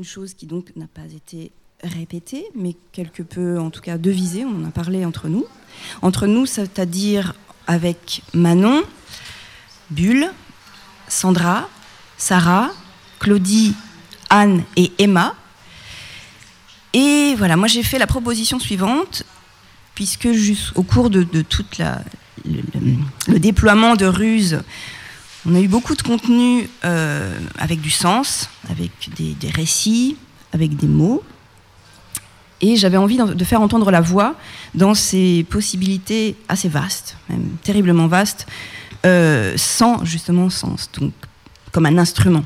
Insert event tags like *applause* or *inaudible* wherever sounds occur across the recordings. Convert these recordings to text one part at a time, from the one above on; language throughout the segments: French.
une chose qui donc n'a pas été répétée, mais quelque peu en tout cas devisée, on en a parlé entre nous. Entre nous, c'est-à-dire avec Manon, Bulle, Sandra, Sarah, Claudie, Anne et Emma. Et voilà, moi j'ai fait la proposition suivante, puisque au cours de, tout le, déploiement de ruses, on a eu beaucoup de contenu euh, avec du sens, avec des, récits, avec des mots. Et j'avais envie de faire entendre la voix dans ces possibilités assez vastes, même terriblement vastes, euh, sans justement sens, donc comme un instrument.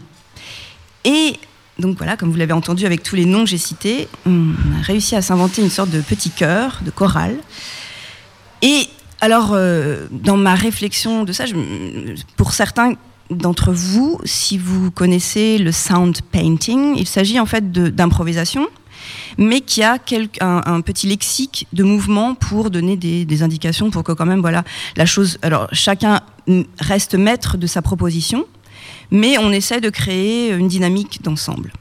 Et donc voilà, comme vous l'avez entendu avec tous les noms que j'ai cités, on a réussi à s'inventer une sorte de petit chœur, de chorale. Et alors, euh, dans ma réflexion de ça, pour certains d'entre vous, si vous connaissez le sound painting, il s'agit en fait d'improvisation, mais qui a un, petit lexique de mouvement pour donner des, indications, pour que quand même, voilà, la chose. Alors, chacun reste maître de sa proposition, mais on essaie de créer une dynamique d'ensemble.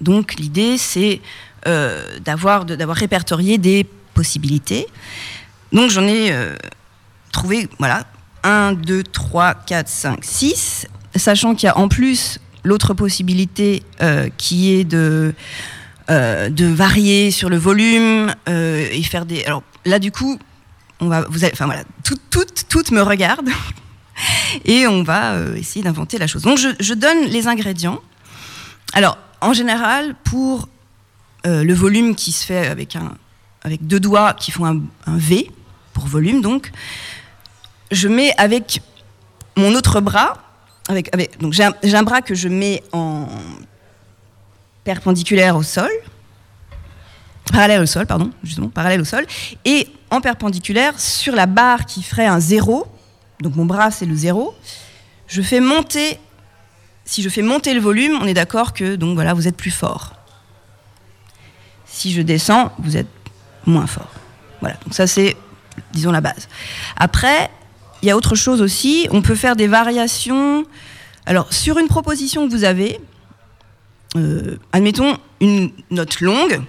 Donc l'idée, c'est euh, d'avoir répertorié des possibilités. Donc j'en ai euh, trouvé, voilà, 1, 2, 3, 4, 5, 6, sachant qu'il y a en plus l'autre possibilité euh, qui est de, de varier sur le volume et faire des... Alors là, du coup, on va, vous enfin voilà, toutes tout, me regardent *laughs* et on va euh, essayer d'inventer la chose. Donc je, donne les ingrédients. Alors en général, pour euh, le volume qui se fait avec, un, avec deux doigts qui font un, V pour volume, donc je mets avec mon autre bras, avec, j'ai un, un bras que je mets en perpendiculaire au sol, parallèle au sol, pardon, justement, parallèle au sol, et en perpendiculaire sur la barre qui ferait un zéro, donc mon bras c'est le zéro, je fais monter, si je fais monter le volume, on est d'accord que donc voilà, vous êtes plus fort. Si je descends, vous êtes moins fort. Voilà, donc ça c'est, disons, la base. Après, il y a autre chose aussi, on peut faire des variations. Alors, sur une proposition que vous avez, euh, admettons une note longue,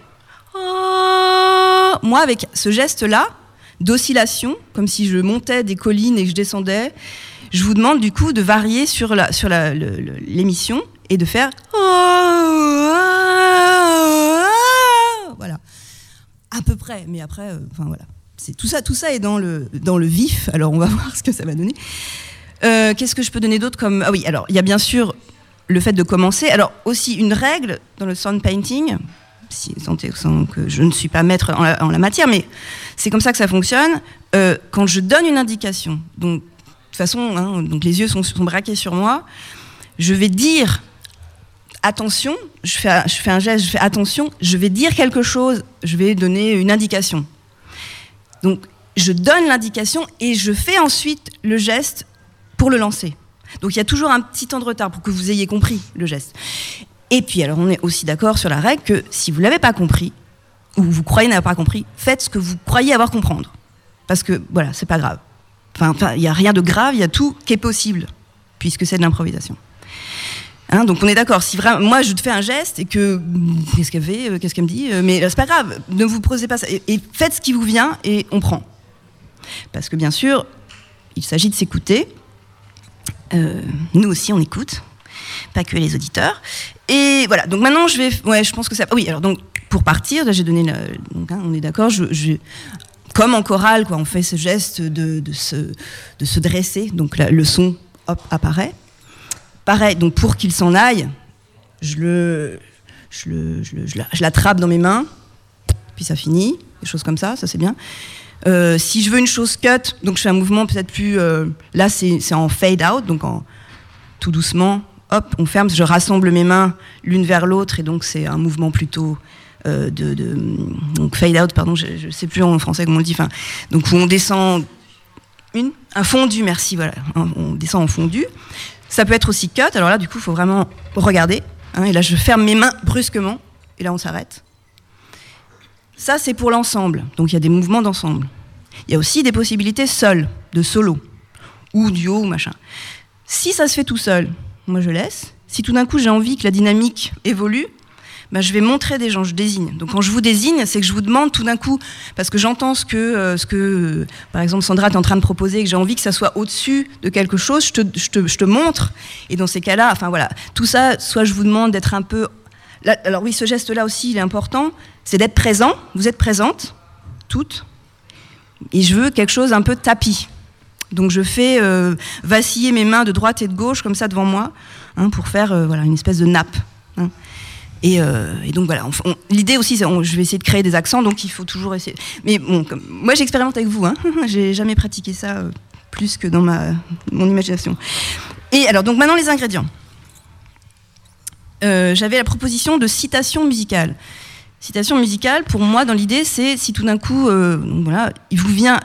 moi avec ce geste-là, d'oscillation, comme si je montais des collines et que je descendais. Je vous demande du coup de varier sur la sur l'émission et de faire voilà à peu près. Mais après, euh, enfin voilà, c'est tout ça. Tout ça est dans le dans le vif. Alors on va *laughs* voir ce que ça va donner. Euh, qu'est-ce que je peux donner d'autre comme ah oui alors il y a bien sûr le fait de commencer. Alors aussi une règle dans le sound painting si, que je ne suis pas maître en la, matière, mais c'est comme ça que ça fonctionne. Euh, quand je donne une indication, donc de toute façon, hein, donc les yeux sont, braqués sur moi, je vais dire attention, je fais, je fais un geste, je fais attention, je vais dire quelque chose, je vais donner une indication. Donc je donne l'indication et je fais ensuite le geste pour le lancer. Donc il y a toujours un petit temps de retard pour que vous ayez compris le geste. Et puis, alors, on est aussi d'accord sur la règle que si vous l'avez pas compris, ou vous croyez n'avoir pas compris, faites ce que vous croyez avoir comprendre. Parce que, voilà, c'est pas grave. Enfin, il n'y a rien de grave, il y a tout qui est possible, puisque c'est de l'improvisation. Hein, donc on est d'accord. Si vraiment, moi je te fais un geste et que qu'est-ce qu'elle fait, euh, qu'est-ce qu'elle me dit, euh, mais c'est pas grave. Ne vous posez pas ça et, faites ce qui vous vient et on prend. Parce que bien sûr, il s'agit de s'écouter. Euh, nous aussi on écoute, pas que les auditeurs. Et voilà, donc maintenant je vais. Ouais, je pense que ça. Oui, alors donc pour partir, j'ai donné. donc, hein, on est d'accord, comme en chorale, quoi, on fait ce geste de, de, se, de se dresser, donc le son hop, apparaît. Pareil, donc pour qu'il s'en aille, je le, je, le, je, l'attrape dans mes mains, puis ça finit, des choses comme ça, ça c'est bien. Euh, si je veux une chose cut, donc je fais un mouvement peut-être plus. Euh, là, c'est en fade out, donc en tout doucement, hop, on ferme, je rassemble mes mains l'une vers l'autre, et donc c'est un mouvement plutôt euh, de, donc fade out, pardon, je ne sais plus en français comment on le dit, donc on descend une, un fondu, merci, voilà, on descend en fondu. Ça peut être aussi cut, alors là, du coup, il faut vraiment regarder, hein, et là, je ferme mes mains brusquement, et là, on s'arrête. Ça, c'est pour l'ensemble, donc il y a des mouvements d'ensemble. Il y a aussi des possibilités seules, de solo, ou duo, ou machin. Si ça se fait tout seul, moi je laisse. Si tout d'un coup j'ai envie que la dynamique évolue, bah, je vais montrer des gens, je désigne. Donc quand je vous désigne, c'est que je vous demande tout d'un coup, parce que j'entends ce que, euh, ce que euh, par exemple, Sandra est en train de proposer, que j'ai envie que ça soit au-dessus de quelque chose, je te, je, te, je te, montre. Et dans ces cas-là, enfin voilà, tout ça, soit je vous demande d'être un peu... Alors oui, ce geste-là aussi, il est important, c'est d'être présent. Vous êtes présente, toutes. Et je veux quelque chose un peu tapis. Donc je fais euh, vaciller mes mains de droite et de gauche comme ça devant moi hein, pour faire voilà, une espèce de nappe. Hein. Et, euh, et, donc voilà, l'idée aussi, je vais essayer de créer des accents, donc il faut toujours essayer. Mais bon, moi j'expérimente avec vous, hein, *laughs* j'ai jamais pratiqué ça euh, plus que dans ma, mon imagination. Et alors, donc maintenant les ingrédients. Euh, J'avais la proposition de citation musicale. Citation musicale, pour moi, dans l'idée, c'est si tout d'un coup, voilà, il vous vient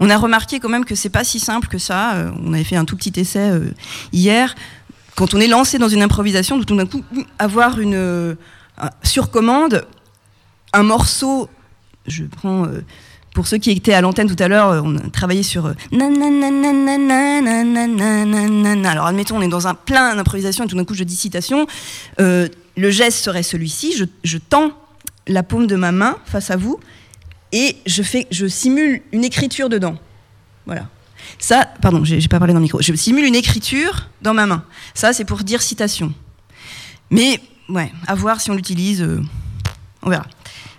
on a remarqué quand même que c'est pas si simple que ça. On avait fait un tout petit essai hier quand on est lancé dans une improvisation, tout d'un coup, avoir une euh, sur commande un morceau, je prends euh, pour ceux qui étaient à l'antenne tout à l'heure, on a travaillé sur alors admettons on est dans un plein d'improvisation et tout d'un coup je dis citation, euh, le geste serait celui-ci, je, je tends la paume de ma main face à vous et je fais, je simule une écriture dedans, voilà. Ça, pardon, j'ai pas parlé dans le micro. Je simule une écriture dans ma main. Ça, c'est pour dire citation. Mais, ouais, à voir si on l'utilise, euh, on verra.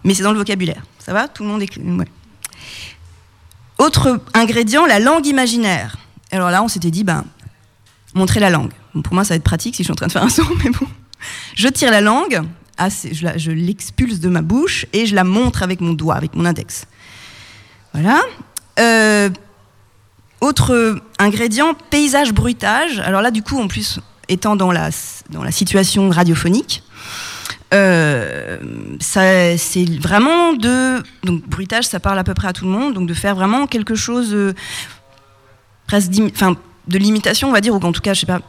Mais c'est dans le vocabulaire. Ça va? Tout le monde. Ouais. Autre ingrédient, la langue imaginaire. Alors là, on s'était dit, ben, montrer la langue. Pour moi, ça va être pratique si je suis en train de faire un son, *laughs* mais bon. Je tire la langue, je, je l'expulse de ma bouche et je la montre avec mon doigt, avec mon index. Voilà. Euh, autre ingrédient, paysage bruitage. Alors là, du coup, en plus, étant dans la, dans la situation radiophonique, euh, c'est vraiment de. Donc, bruitage, ça parle à peu près à tout le monde, donc de faire vraiment quelque chose euh, presque enfin, de limitation, on va dire, ou en tout cas, je sais pas.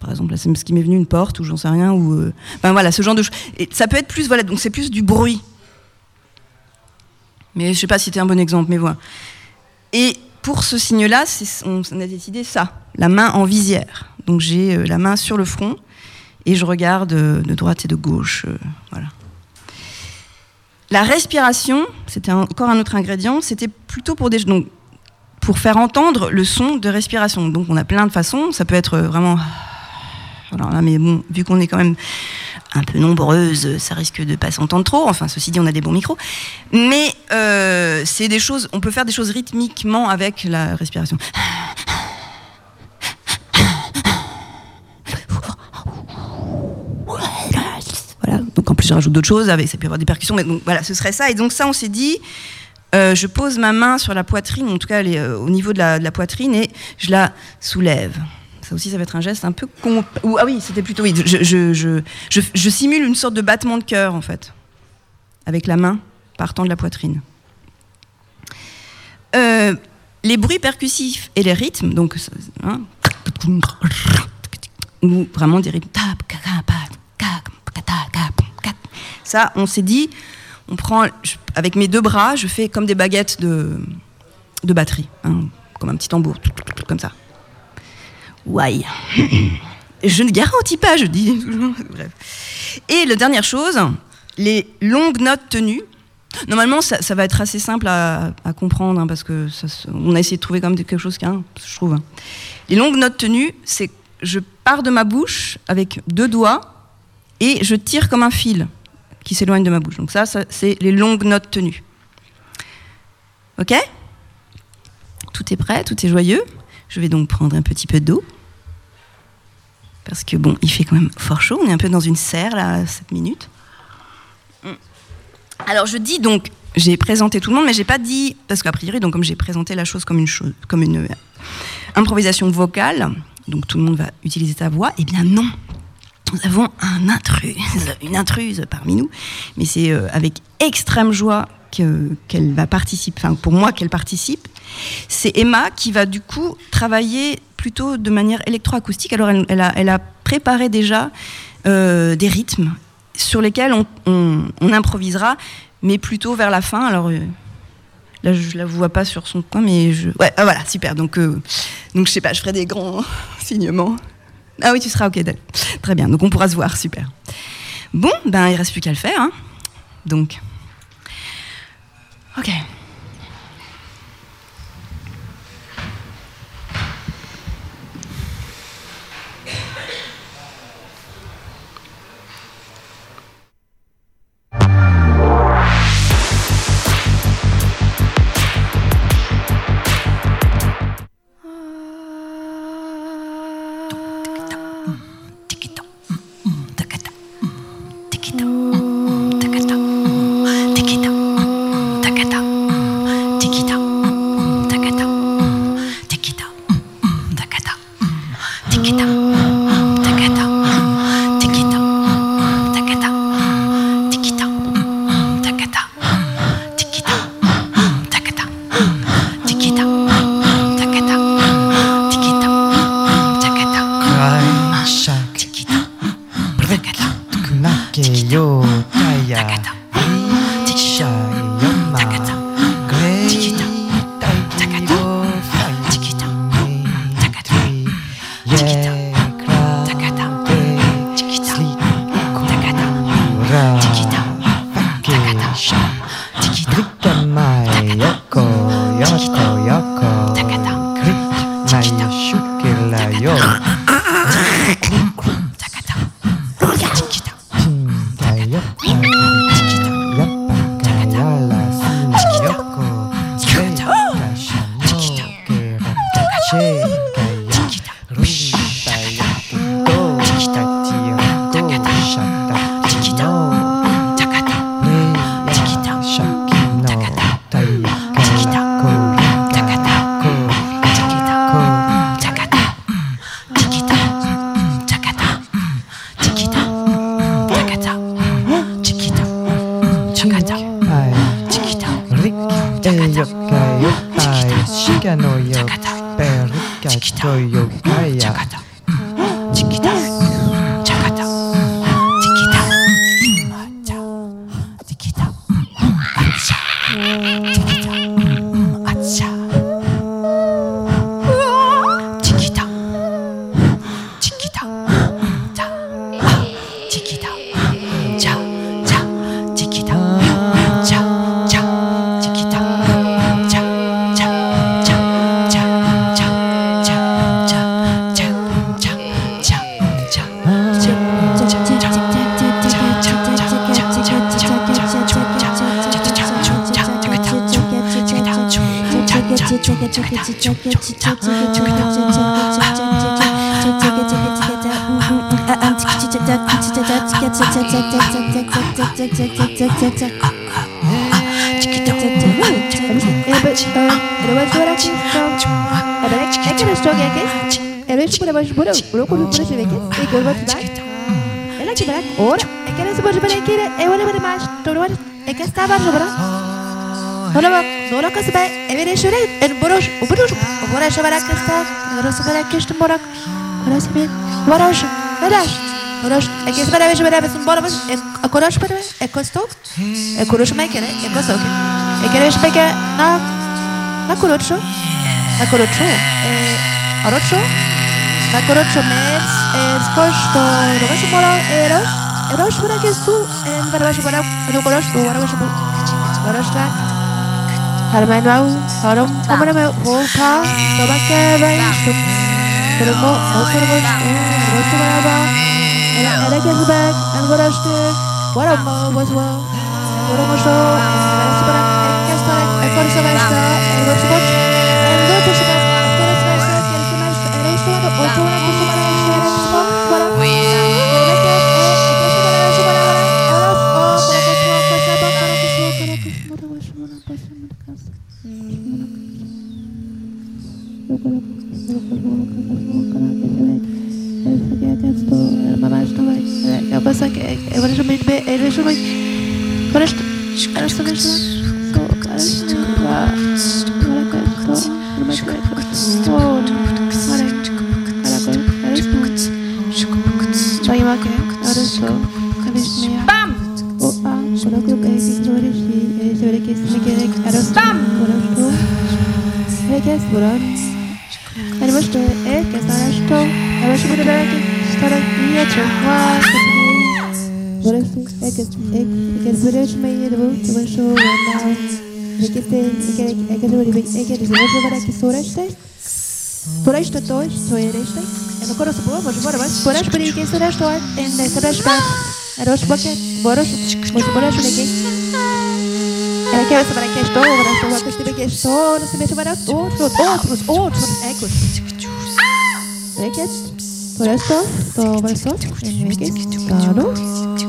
Par exemple, là, c'est ce qui m'est venu, une porte, ou j'en sais rien, ou. Euh, enfin, voilà, ce genre de choses. Ça peut être plus, voilà, donc c'est plus du bruit. Mais je sais pas si c'était un bon exemple, mais voilà. Et pour ce signe-là, on, a décidé ça, la main en visière. Donc j'ai euh, la main sur le front et je regarde euh, de droite et de gauche. Euh, voilà. La respiration, c'était encore un autre ingrédient, c'était plutôt pour des donc, pour faire entendre le son de respiration. Donc on a plein de façons, ça peut être vraiment alors là, mais bon, vu qu'on est quand même un peu nombreuses, ça risque de pas s'entendre trop. Enfin, ceci dit, on a des bons micros. Mais euh, c'est des choses, on peut faire des choses rythmiquement avec la respiration. Voilà. Donc en plus, je rajoute d'autres choses. Ça peut y avoir des percussions. Mais donc voilà, ce serait ça. Et donc ça, on s'est dit. Euh, je pose ma main sur la poitrine, en tout cas elle est, euh, au niveau de la poitrine, et je la soulève. Ça aussi, ça va être un geste un peu con. ah oui, c'était plutôt oui. Je, simule une sorte de battement de cœur en fait, avec la main partant de la poitrine. Euh, les bruits percussifs et les rythmes, donc hein, ou vraiment des rythmes. Ça, on s'est dit, on prend avec mes deux bras, je fais comme des baguettes de, de batterie, hein, comme un petit tambour, comme ça. Ouais. *laughs* Je ne garantis pas, je dis. *laughs* Bref. Et la dernière chose, les longues notes tenues. Normalement, ça, va être assez simple à, comprendre, hein, parce que on a essayé de trouver quand même quelque chose, hein, je trouve. Hein. Les longues notes tenues, c'est je pars de ma bouche avec deux doigts et je tire comme un fil qui s'éloigne de ma bouche. Donc ça c'est les longues notes tenues. Ok? Tout est prêt, tout est joyeux. Je vais donc prendre un petit peu d'eau parce que bon, il fait quand même fort chaud. On est un peu dans une serre là, 7 minutes. Mm. Alors je dis donc, j'ai présenté tout le monde, mais j'ai pas dit parce qu'a priori, donc comme j'ai présenté la chose comme une chose, comme une euh, improvisation vocale, donc tout le monde va utiliser sa voix. Eh bien non, nous avons un intrus, une intruse parmi nous, mais c'est euh, avec extrême joie qu'elle va participer, enfin pour moi qu'elle participe. C'est Emma qui va du coup travailler plutôt de manière électroacoustique. Alors elle, a, préparé déjà euh, des rythmes sur lesquels on, improvisera, mais plutôt vers la fin. Alors euh, Là, je la vois pas sur son coin, mais je. Ouais, ah, voilà, super. Donc, euh, donc, je sais pas, je ferai des grands *laughs* signements. Ah oui, tu seras ok, Très bien. Donc, on pourra se voir, super. Bon, ben, il reste plus qu'à le faire. Hein. Donc. Ok. Ora, é que era esse bode para que é o elemento mais, todo mundo é que estava no. Hvala zola ka sebe evere shure en borosh ubrush bora shabara kasta bora sabara kishta borak bora sebe borosh borosh borosh ek es bera vesh bera vesun bora vesh ek korosh bera ek kostok ek korosh mai kere ek kostok ek kere vesh peke na na korocho na korocho arocho na korocho mes es kosto rosh bora eros eros bora kesu en bera vesh bora no korosh bora vesh bora shtak Para mais não, para um, para meu, volta, toma que vem, pero mo, o ser vos, o ser brava, ela ela que back, and what I stick, what I mo was well, what I mo so, ela se para, ela que está, é por isso vai estar, ela vai se bot, ela vai se bot, ela vai se bot, ela vai se bot, ela vai se bot, ela vai se bot, Agora estou. Agora estou. Agora estou. Bronz. Ele mostrou, é, que essa hora estou. Eu acho muito bem que estar aqui, é tchau. Bora sim, é que é que por hoje me irmão, que eu estou mal. É que tem, é que é que eu bem, é que eu vou agora aqui sobre esta. Por esta tois, sou esta. Eu não conheço boa, mas bora, mas por esta por aqui sobre esta, em dessa resposta. Era é boca, bora, mas bora, eu aqui que questa para questo, questo, questo, questo, questo, non si mette para outros, outros, outros, ecco. Perché ah! questo, é é questo, questo, claro. Ah.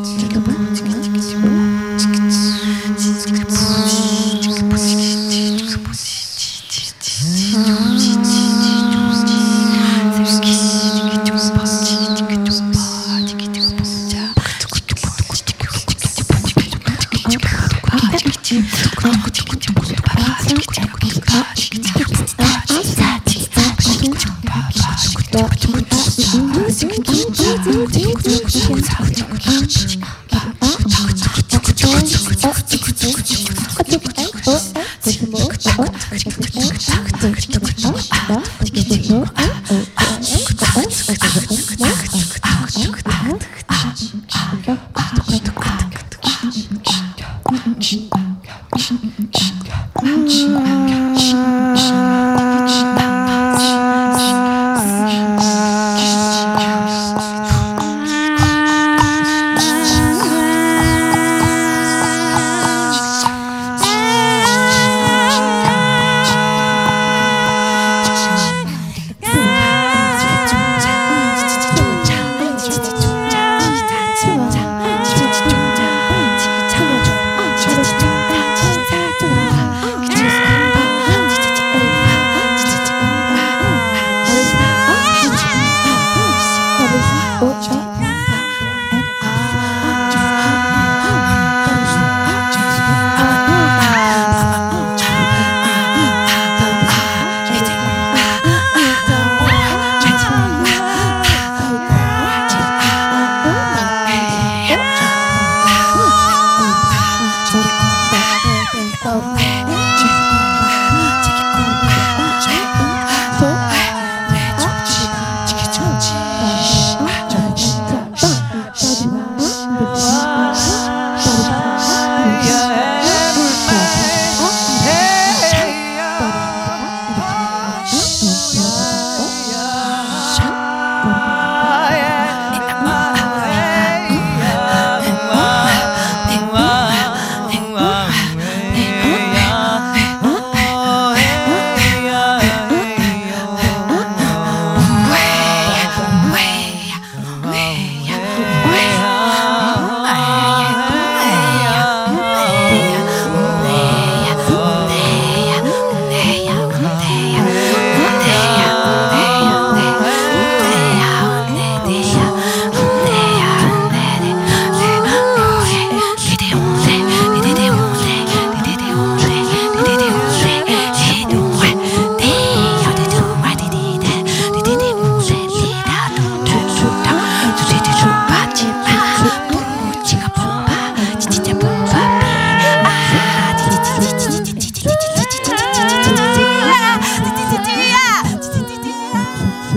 Okay. багч гэж төгсөхгүй төгсөхгүй багч гэж багч гэж Thank you.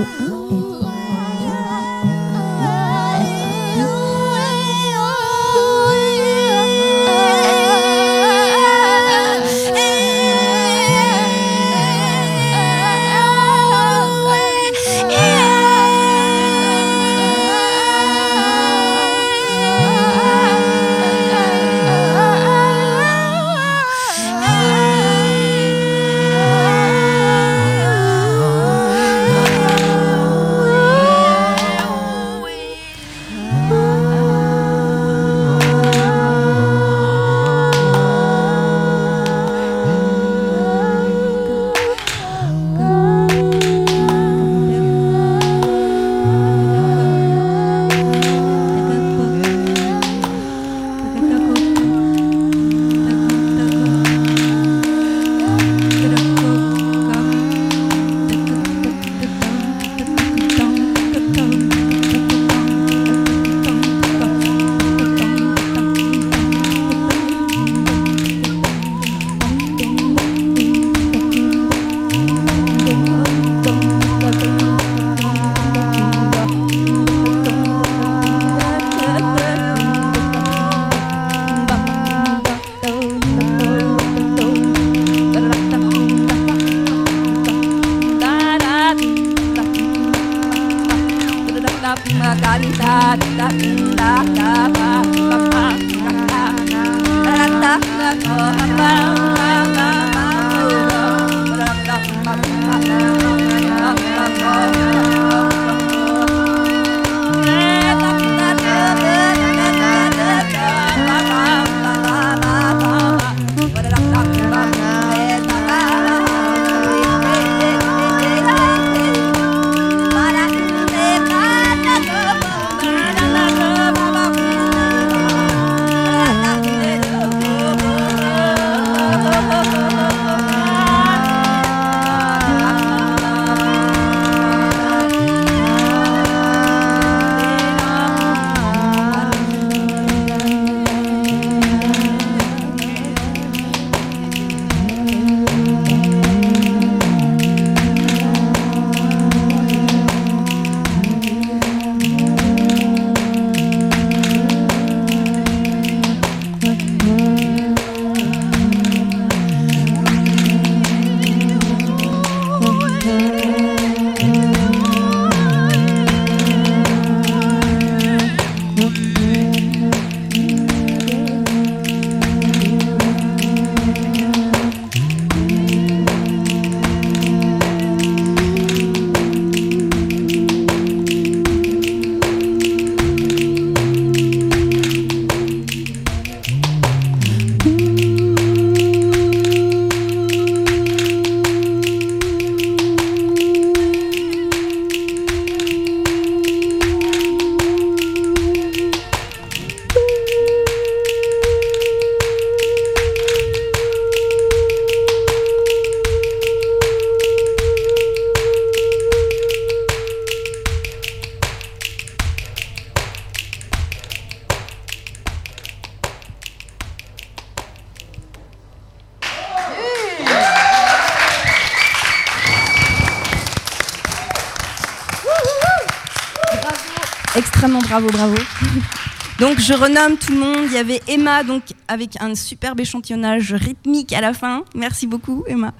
Mm-hmm. Extrêmement bravo, bravo. *laughs* Donc je renomme tout le monde. Il y avait Emma, donc avec un superbe échantillonnage rythmique à la fin. Merci beaucoup, Emma.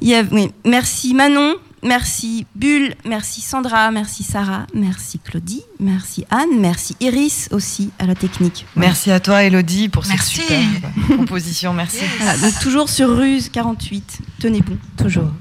Il y a, oui, merci Manon, merci Bulle, merci Sandra, merci Sarah, merci Claudie, merci Anne, merci Iris aussi à la technique. Merci à toi, Elodie, pour cette superbe *laughs* composition. Merci. Voilà, donc toujours sur Ruse 48. Tenez bon, toujours.